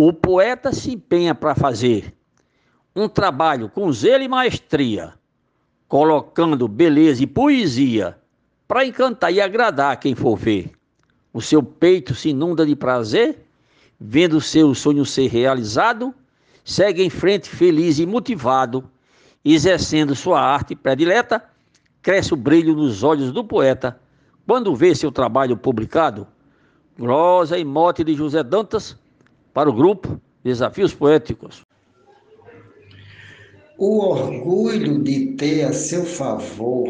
O poeta se empenha para fazer um trabalho com zelo e maestria, colocando beleza e poesia para encantar e agradar quem for ver. O seu peito se inunda de prazer, vendo o seu sonho ser realizado, segue em frente feliz e motivado, exercendo sua arte predileta, cresce o brilho nos olhos do poeta quando vê seu trabalho publicado. Glosa e mote de José Dantas para o grupo Desafios Poéticos. O orgulho de ter a seu favor,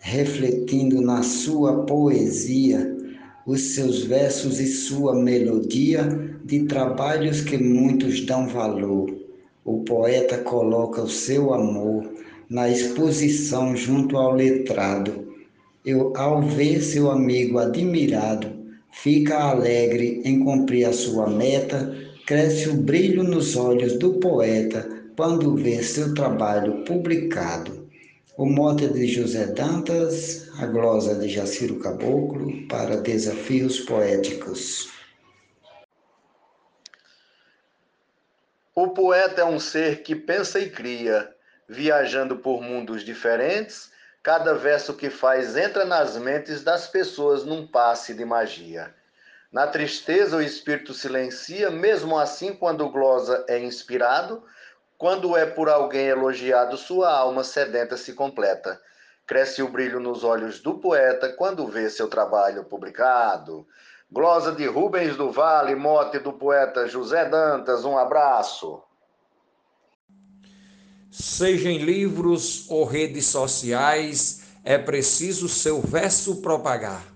refletindo na sua poesia, os seus versos e sua melodia, de trabalhos que muitos dão valor. O poeta coloca o seu amor na exposição junto ao letrado. Eu, ao ver seu amigo admirado, fica alegre em cumprir a sua meta, cresce o brilho nos olhos do poeta quando vê seu trabalho publicado. O mote de José Dantas, a glosa de Jaciro Caboclo para Desafios Poéticos. O poeta é um ser que pensa e cria, viajando por mundos diferentes Cada verso que faz entra nas mentes das pessoas num passe de magia. Na tristeza, o espírito silencia, mesmo assim, quando o glosa é inspirado, quando é por alguém elogiado, sua alma sedenta se completa. Cresce o brilho nos olhos do poeta quando vê seu trabalho publicado. Glosa de Rubens do Vale, mote do poeta José Dantas, um abraço seja em livros ou redes sociais, é preciso seu verso propagar.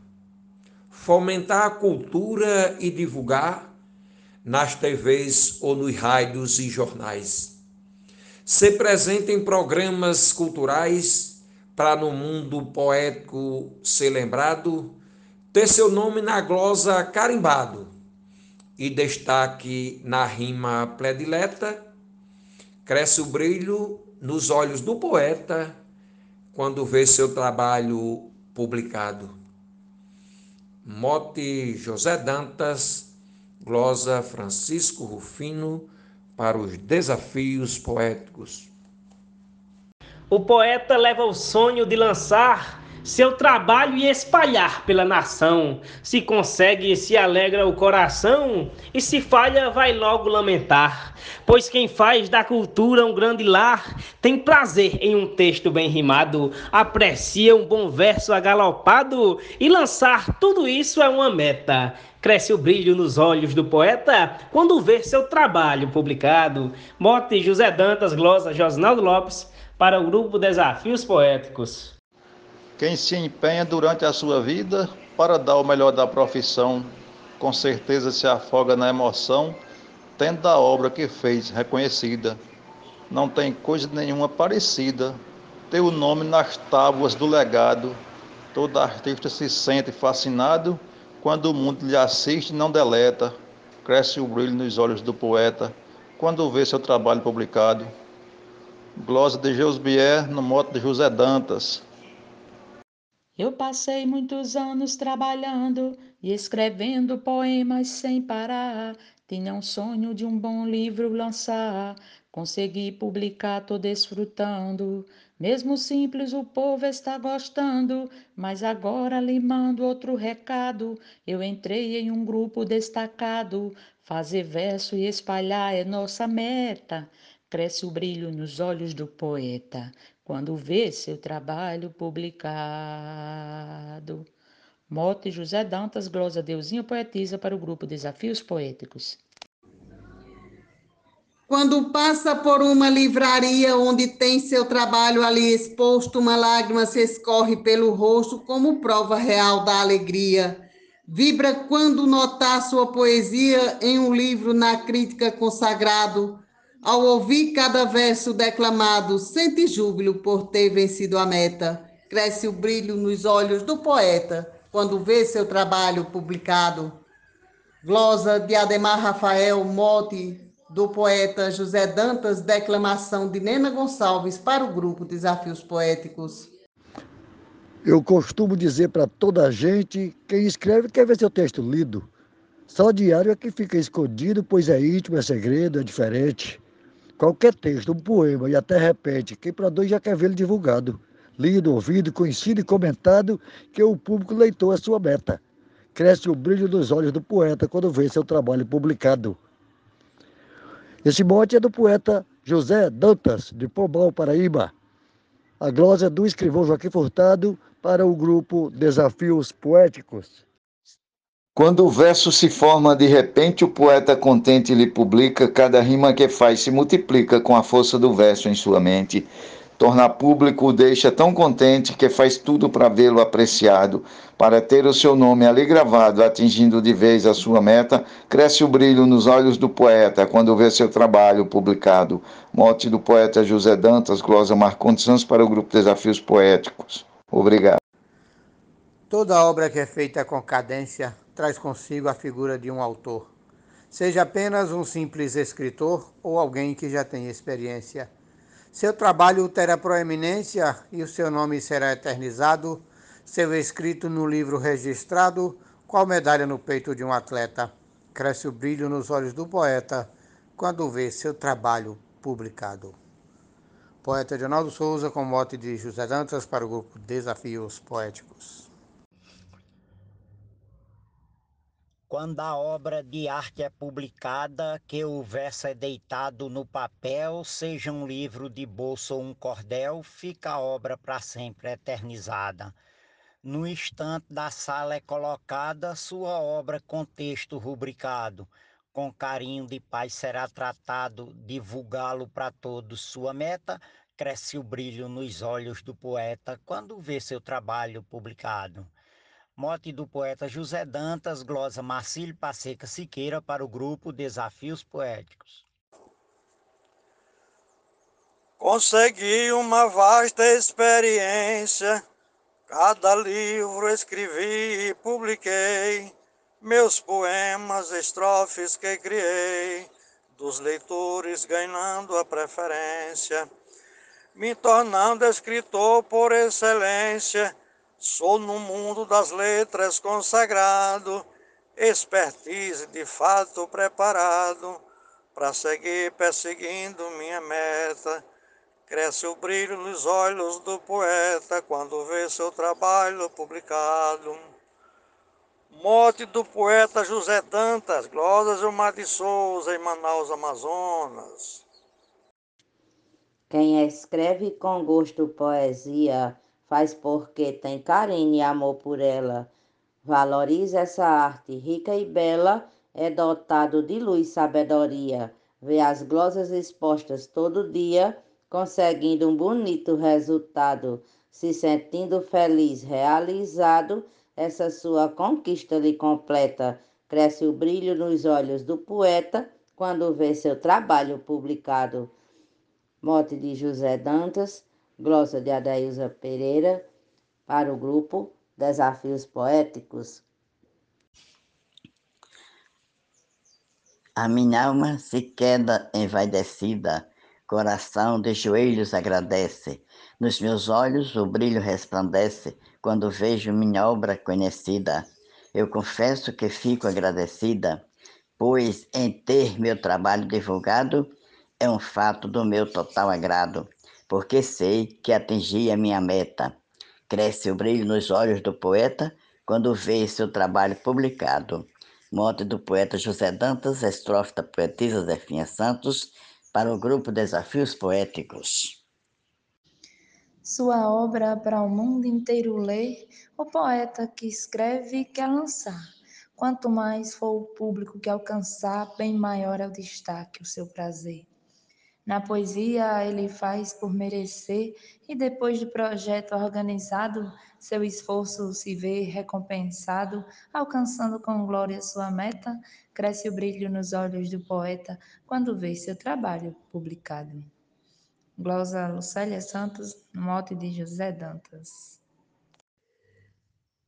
Fomentar a cultura e divulgar nas TVs ou nos rádios e jornais. Ser presente em programas culturais para no mundo poético ser lembrado, ter seu nome na glosa carimbado e destaque na rima predileta Cresce o brilho nos olhos do poeta quando vê seu trabalho publicado. Mote José Dantas, glosa Francisco Rufino para os desafios poéticos. O poeta leva o sonho de lançar seu trabalho e espalhar pela nação. Se consegue, se alegra o coração, e se falha, vai logo lamentar. Pois quem faz da cultura um grande lar tem prazer em um texto bem rimado, aprecia um bom verso agalopado, e lançar tudo isso é uma meta. Cresce o brilho nos olhos do poeta quando vê seu trabalho publicado. Mote José Dantas, glosa Josnaldo Lopes, para o grupo Desafios Poéticos. Quem se empenha durante a sua vida para dar o melhor da profissão, com certeza se afoga na emoção, tendo a obra que fez reconhecida. Não tem coisa nenhuma parecida. Ter o nome nas tábuas do legado. Todo artista se sente fascinado quando o mundo lhe assiste e não deleta. Cresce o brilho nos olhos do poeta quando vê seu trabalho publicado. Glosa de Geusbier no moto de José Dantas. Eu passei muitos anos trabalhando e escrevendo poemas sem parar. Tinha um sonho de um bom livro lançar. Consegui publicar, tô desfrutando. Mesmo simples, o povo está gostando. Mas agora lhe mando outro recado. Eu entrei em um grupo destacado. Fazer verso e espalhar é nossa meta. Cresce o brilho nos olhos do poeta quando vê seu trabalho publicado. Mote José Dantas, glosa Deusinho poetiza para o grupo Desafios Poéticos. Quando passa por uma livraria onde tem seu trabalho ali exposto, uma lágrima se escorre pelo rosto como prova real da alegria. Vibra quando notar sua poesia em um livro na crítica consagrado ao ouvir cada verso declamado, sente júbilo por ter vencido a meta. Cresce o brilho nos olhos do poeta quando vê seu trabalho publicado. Glosa de Ademar Rafael, mote do poeta José Dantas, declamação de Nena Gonçalves para o grupo Desafios Poéticos. Eu costumo dizer para toda a gente, quem escreve quer ver seu texto lido. Só o diário é que fica escondido, pois é íntimo, é segredo, é diferente. Qualquer texto, um poema e até repete, quem produz já quer vê-lo divulgado, lido, ouvido, conhecido e comentado, que o público leitor é sua meta. Cresce o brilho dos olhos do poeta quando vê seu trabalho publicado. Esse mote é do poeta José Dantas, de Pombal, Paraíba. A glosa é do escrivão Joaquim Furtado para o grupo Desafios Poéticos. Quando o verso se forma de repente, o poeta contente lhe publica, cada rima que faz se multiplica com a força do verso em sua mente. Tornar público o deixa tão contente que faz tudo para vê-lo apreciado, para ter o seu nome ali gravado, atingindo de vez a sua meta, cresce o brilho nos olhos do poeta quando vê seu trabalho publicado. Mote do poeta José Dantas, glosa Marcondes Santos para o grupo Desafios Poéticos. Obrigado. Toda obra que é feita com cadência traz consigo a figura de um autor, seja apenas um simples escritor ou alguém que já tem experiência. Seu trabalho terá proeminência e o seu nome será eternizado, seu escrito no livro registrado, qual medalha no peito de um atleta. Cresce o brilho nos olhos do poeta quando vê seu trabalho publicado. Poeta Leonardo Souza, com mote de José Dantas para o grupo Desafios Poéticos. Quando a obra de arte é publicada, que o verso é deitado no papel, seja um livro de bolso ou um cordel, fica a obra para sempre eternizada. No instante da sala é colocada sua obra com texto rubricado. Com carinho de paz será tratado, divulgá-lo para todos. Sua meta cresce o brilho nos olhos do poeta quando vê seu trabalho publicado. Mote do poeta José Dantas, glosa Marcílio Passeca Siqueira para o grupo Desafios Poéticos. Consegui uma vasta experiência, cada livro escrevi e publiquei, meus poemas, estrofes que criei, dos leitores ganhando a preferência, me tornando escritor por excelência Sou no mundo das letras consagrado, expertise de fato preparado para seguir perseguindo minha meta. Cresce o brilho nos olhos do poeta quando vê seu trabalho publicado. Morte do poeta José Dantas, Glórias Gilmar de Souza, em Manaus, Amazonas. Quem escreve com gosto poesia faz porque tem carinho e amor por ela. Valoriza essa arte rica e bela, é dotado de luz e sabedoria. Vê as glosas expostas todo dia, conseguindo um bonito resultado, se sentindo feliz, realizado, essa sua conquista lhe completa. Cresce o brilho nos olhos do poeta quando vê seu trabalho publicado. Mote de José Dantas, glosa de Adailza Pereira, para o grupo Desafios Poéticos. A minha alma se queda envaidecida, coração de joelhos agradece. Nos meus olhos o brilho resplandece quando vejo minha obra conhecida. Eu confesso que fico agradecida, pois em ter meu trabalho divulgado é um fato do meu total agrado porque sei que atingi a minha meta. Cresce o brilho nos olhos do poeta quando vê seu trabalho publicado. Mote do poeta José Dantas, estrofe da poetisa Zefinha Santos, para o grupo Desafios Poéticos. Sua obra para o mundo inteiro ler, o poeta que escreve quer lançar. Quanto mais for o público que alcançar, bem maior é o destaque, o seu prazer. Na poesia, ele faz por merecer e depois do projeto organizado, seu esforço se vê recompensado, alcançando com glória sua meta, cresce o brilho nos olhos do poeta quando vê seu trabalho publicado. Glosa Lucélia Santos, mote de José Dantas.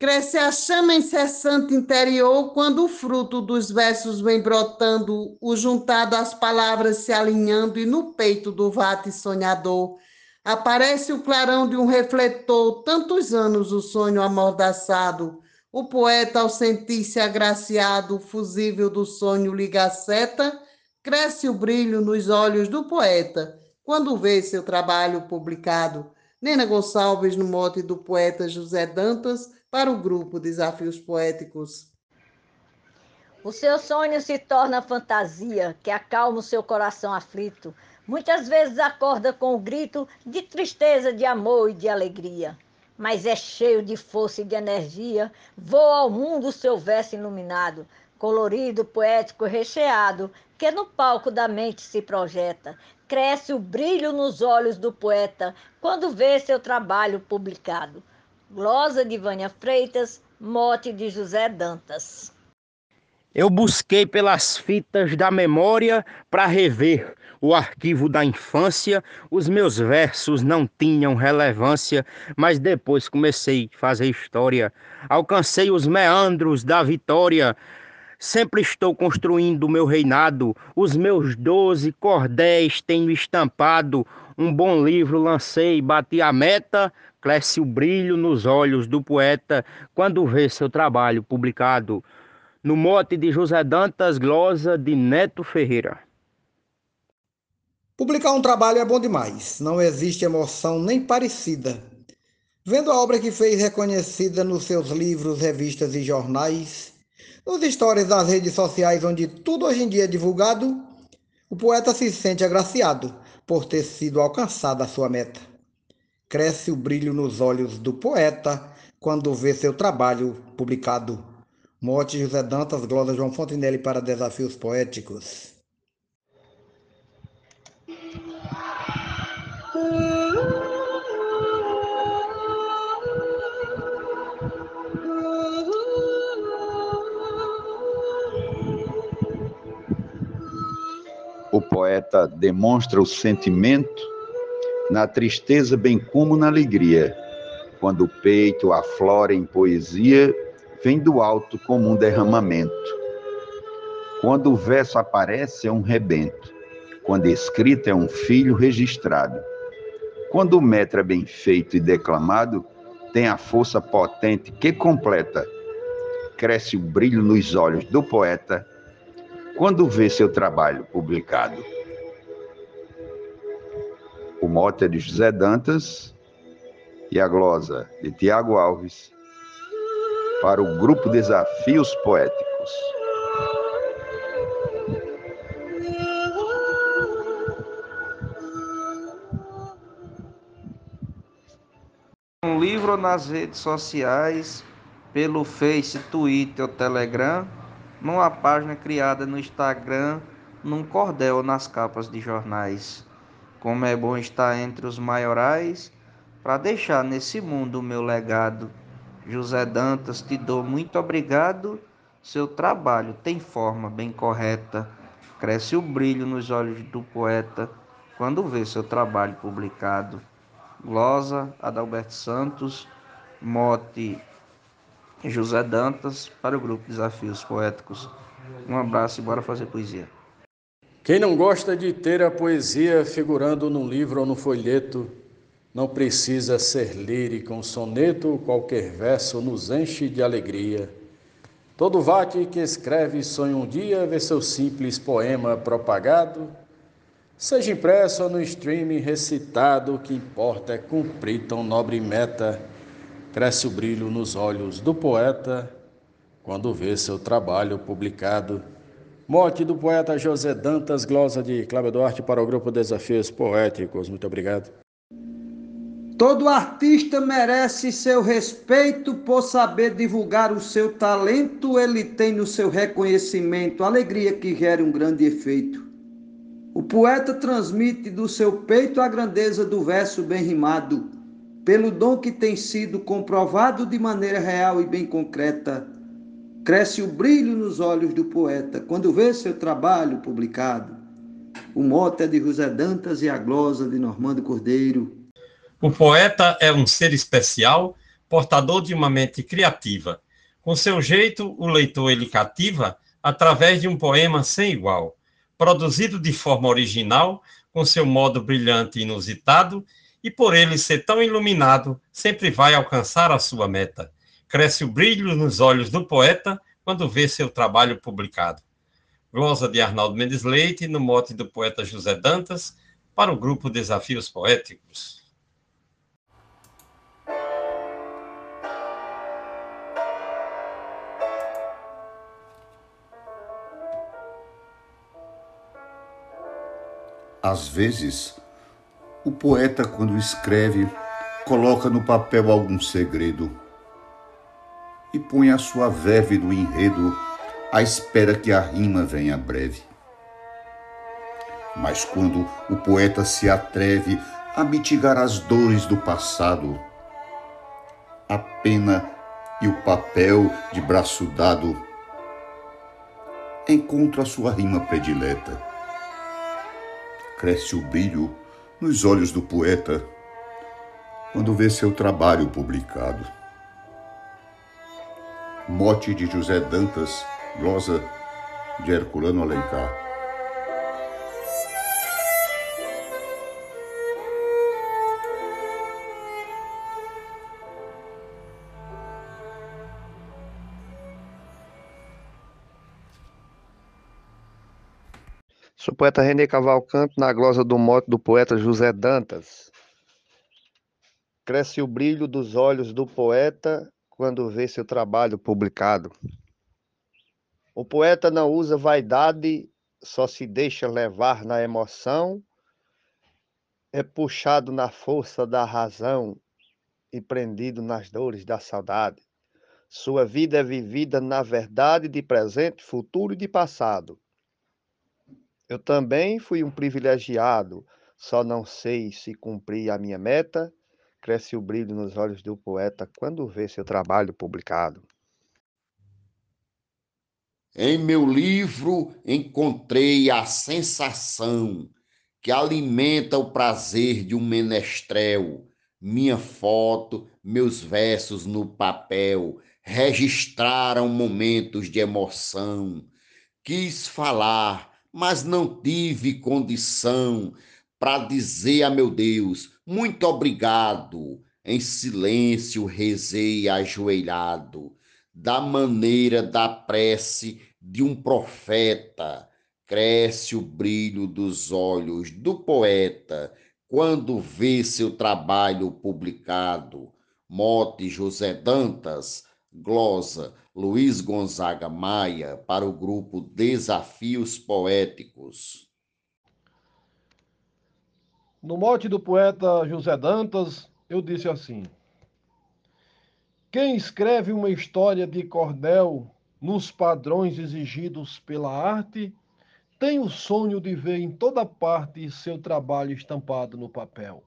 Cresce a chama incessante interior quando o fruto dos versos vem brotando, o juntado às palavras se alinhando e no peito do vate sonhador. Aparece o clarão de um refletor, tantos anos o sonho amordaçado, O poeta, ao sentir-se agraciado, fusível do sonho liga a seta, cresce o brilho nos olhos do poeta quando vê seu trabalho publicado. Nena Gonçalves, no mote do poeta José Dantas, para o grupo Desafios Poéticos. O seu sonho se torna fantasia que acalma o seu coração aflito. Muitas vezes acorda com o grito de tristeza, de amor e de alegria. Mas é cheio de força e de energia, voa ao mundo o seu verso iluminado, colorido, poético, recheado, que no palco da mente se projeta. Cresce o brilho nos olhos do poeta quando vê seu trabalho publicado. Glosa de Vânia Freitas, mote de José Dantas. Eu busquei pelas fitas da memória para rever o arquivo da infância. Os meus versos não tinham relevância, mas depois comecei a fazer história. Alcancei os meandros da vitória. Sempre estou construindo o meu reinado. Os meus doze cordéis tenho estampado. Um bom livro lancei, bati a meta. Cresce o brilho nos olhos do poeta quando vê seu trabalho publicado no mote de José Dantas Glosa de Neto Ferreira. Publicar um trabalho é bom demais, não existe emoção nem parecida. Vendo a obra que fez reconhecida nos seus livros, revistas e jornais, nos stories das redes sociais onde tudo hoje em dia é divulgado, o poeta se sente agraciado por ter sido alcançada a sua meta. Cresce o brilho nos olhos do poeta quando vê seu trabalho publicado. Mote José Dantas, Glosa João Fontenelle para Desafios Poéticos. O poeta demonstra o sentimento na tristeza bem como na alegria, quando o peito aflora em poesia vem do alto como um derramamento. Quando o verso aparece, é um rebento. Quando escrito, é um filho registrado. Quando o metro é bem feito e declamado, tem a força potente que completa. Cresce o brilho nos olhos do poeta quando vê seu trabalho publicado. Mote é de José Dantas e a glosa de Tiago Alves para o grupo Desafios Poéticos. Um livro nas redes sociais, pelo Face, Twitter ou Telegram, numa página criada no Instagram, num cordel nas capas de jornais. Como é bom estar entre os maiorais para deixar nesse mundo o meu legado José Dantas, te dou muito obrigado. Seu trabalho tem forma bem correta. Cresce o brilho nos olhos do poeta quando vê seu trabalho publicado. Glosa Adalberto Santos, mote José Dantas, para o grupo Desafios Poéticos. Um abraço e bora fazer poesia. Quem não gosta de ter a poesia figurando num livro ou no folheto, não precisa ser lírico, um soneto, qualquer verso nos enche de alegria. Todo vate que escreve sonha um dia ver seu simples poema propagado, seja impresso ou no streaming recitado, o que importa é cumprir tão nobre meta. Cresce o brilho nos olhos do poeta quando vê seu trabalho publicado. Morte do poeta José Dantas, glosa de Cláudio Duarte para o grupo Desafios Poéticos. Muito obrigado. Todo artista merece seu respeito por saber divulgar o seu talento, ele tem no seu reconhecimento alegria que gera um grande efeito. O poeta transmite do seu peito a grandeza do verso bem rimado, pelo dom que tem sido comprovado de maneira real e bem concreta. Cresce o brilho nos olhos do poeta quando vê seu trabalho publicado. O mote é de José Dantas e a glosa de Normando Cordeiro. O poeta é um ser especial, portador de uma mente criativa. Com seu jeito, o leitor ele cativa através de um poema sem igual, produzido de forma original, com seu modo brilhante e inusitado, e por ele ser tão iluminado, sempre vai alcançar a sua meta. Cresce o brilho nos olhos do poeta quando vê seu trabalho publicado. Glosa de Arnaldo Mendes Leite, no mote do poeta José Dantas, para o grupo Desafios Poéticos. Às vezes, o poeta, quando escreve, coloca no papel algum segredo e põe a sua verve no enredo à espera que a rima venha breve. Mas quando o poeta se atreve a mitigar as dores do passado, a pena e o papel de braço dado, encontra a sua rima predileta cresce o brilho nos olhos do poeta quando vê seu trabalho publicado. Mote de José Dantas, glosa de Herculano Alencar. Sou poeta René Cavalcante, na glosa do mote do poeta José Dantas. Cresce o brilho dos olhos do poeta quando vê seu trabalho publicado. O poeta não usa vaidade, só se deixa levar na emoção, é puxado na força da razão e prendido nas dores da saudade. Sua vida é vivida na verdade de presente, futuro e de passado. Eu também fui um privilegiado, só não sei se cumpri a minha meta. Cresce o brilho nos olhos do poeta quando vê seu trabalho publicado. Em meu livro encontrei a sensação que alimenta o prazer de um menestrel. Minha foto, meus versos no papel registraram momentos de emoção. Quis falar mas não tive condição para dizer a meu Deus, muito obrigado. Em silêncio rezei ajoelhado, da maneira da prece de um profeta. Cresce o brilho dos olhos do poeta quando vê seu trabalho publicado. Mote José Dantas, glosa Luiz Gonzaga Maia para o grupo Desafios Poéticos. No mote do poeta José Dantas, eu disse assim: Quem escreve uma história de cordel nos padrões exigidos pela arte, tem o sonho de ver em toda parte seu trabalho estampado no papel.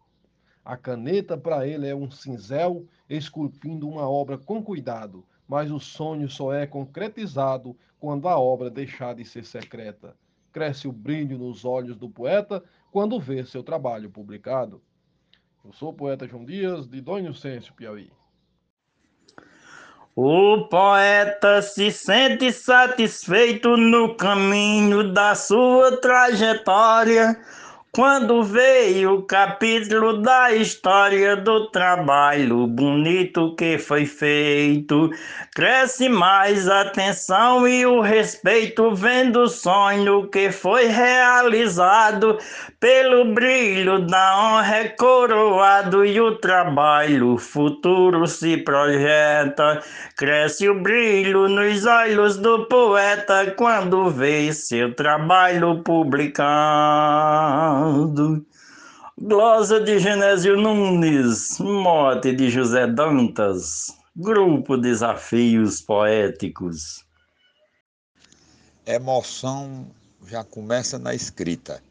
A caneta para ele é um cinzel esculpindo uma obra com cuidado mas o sonho só é concretizado quando a obra deixar de ser secreta. Cresce o brilho nos olhos do poeta quando vê seu trabalho publicado. Eu sou o poeta João Dias, de Dom Inocêncio, Piauí. O poeta se sente satisfeito no caminho da sua trajetória quando veio o capítulo da história do trabalho bonito que foi feito, cresce mais a atenção e o respeito vendo o sonho que foi realizado pelo brilho da honra é coroado e o trabalho futuro se projeta, cresce o brilho nos olhos do poeta quando vê seu trabalho publicado. Glosa de Genésio Nunes, mote de José Dantas, Grupo Desafios Poéticos. Emoção já começa na escrita.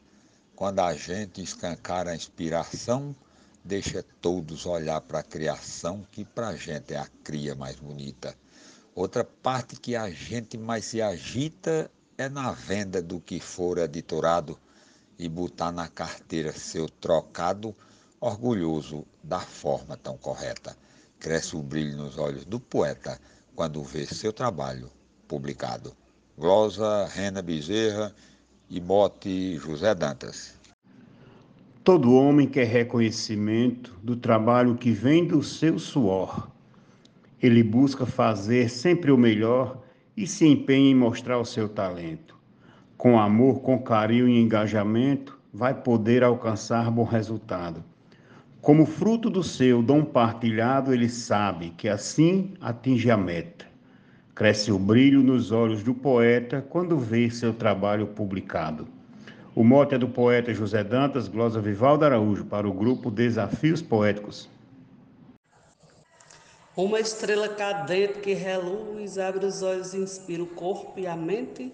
Quando a gente escancara a inspiração, deixa todos olhar para a criação, que para a gente é a cria mais bonita. Outra parte que a gente mais se agita é na venda do que for editorado e botar na carteira seu trocado, orgulhoso da forma tão correta. Cresce o brilho nos olhos do poeta quando vê seu trabalho publicado. Glosa, Rena Bezerra e Bote José Dantas. Todo homem quer reconhecimento do trabalho que vem do seu suor. Ele busca fazer sempre o melhor e se empenha em mostrar o seu talento. Com amor, com carinho e engajamento, vai poder alcançar bom resultado. Como fruto do seu dom partilhado, ele sabe que assim atinge a meta. Cresce o brilho nos olhos do poeta quando vê seu trabalho publicado. O mote é do poeta José Dantas, glosa Vivaldo Araújo, para o grupo Desafios Poéticos. Uma estrela cadente que reluz, abre os olhos e inspira o corpo e a mente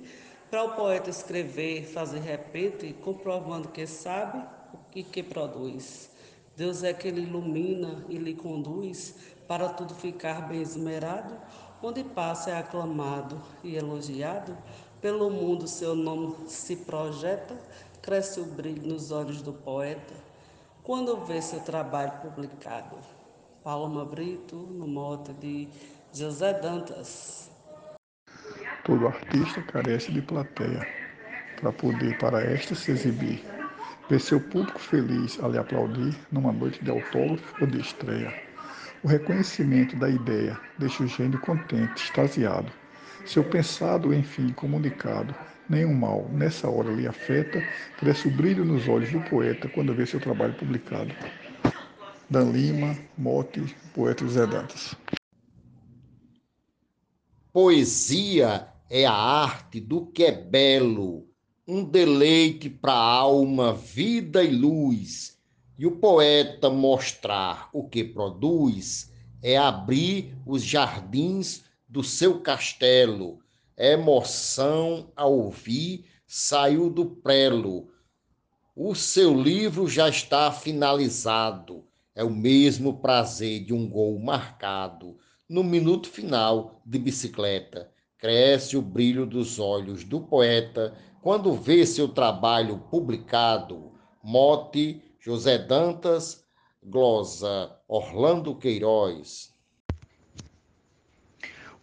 para o poeta escrever, fazer repente, comprovando que sabe o que, que produz. Deus é que ele ilumina e lhe conduz para tudo ficar bem esmerado, onde passa é aclamado e elogiado, pelo mundo seu nome se projeta, cresce o brilho nos olhos do poeta, quando vê seu trabalho publicado. Palma Brito, no mote de José Dantas. Todo artista carece de plateia para poder para esta se exibir. Ver seu público feliz a lhe aplaudir numa noite de autógrafo ou de estreia. O reconhecimento da ideia deixa o gênio contente, extasiado. Seu pensado, enfim, comunicado, nenhum mal nessa hora lhe afeta, cresce o brilho nos olhos do poeta quando vê seu trabalho publicado. Dan Lima, Mote, poeta José Dantas. Poesia é a arte do que é belo, um deleite para a alma, vida e luz. E o poeta mostrar o que produz é abrir os jardins do seu castelo. Emoção a ouvir saiu do prelo. O seu livro já está finalizado é o mesmo prazer de um gol marcado no minuto final de bicicleta. Cresce o brilho dos olhos do poeta quando vê seu trabalho publicado. Mote José Dantas, glosa Orlando Queiroz.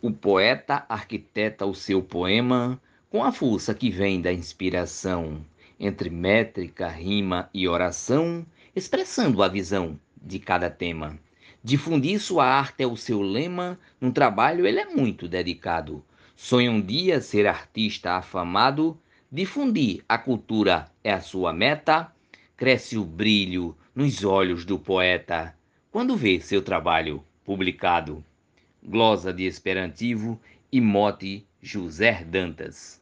O poeta arquiteta o seu poema com a força que vem da inspiração, entre métrica, rima e oração, expressando a visão de cada tema. Difundir sua arte é o seu lema, num trabalho ele é muito dedicado. Sonha um dia ser artista afamado, difundir a cultura é a sua meta. Cresce o brilho nos olhos do poeta quando vê seu trabalho publicado. Glosa de Esperantivo e mote José Dantas.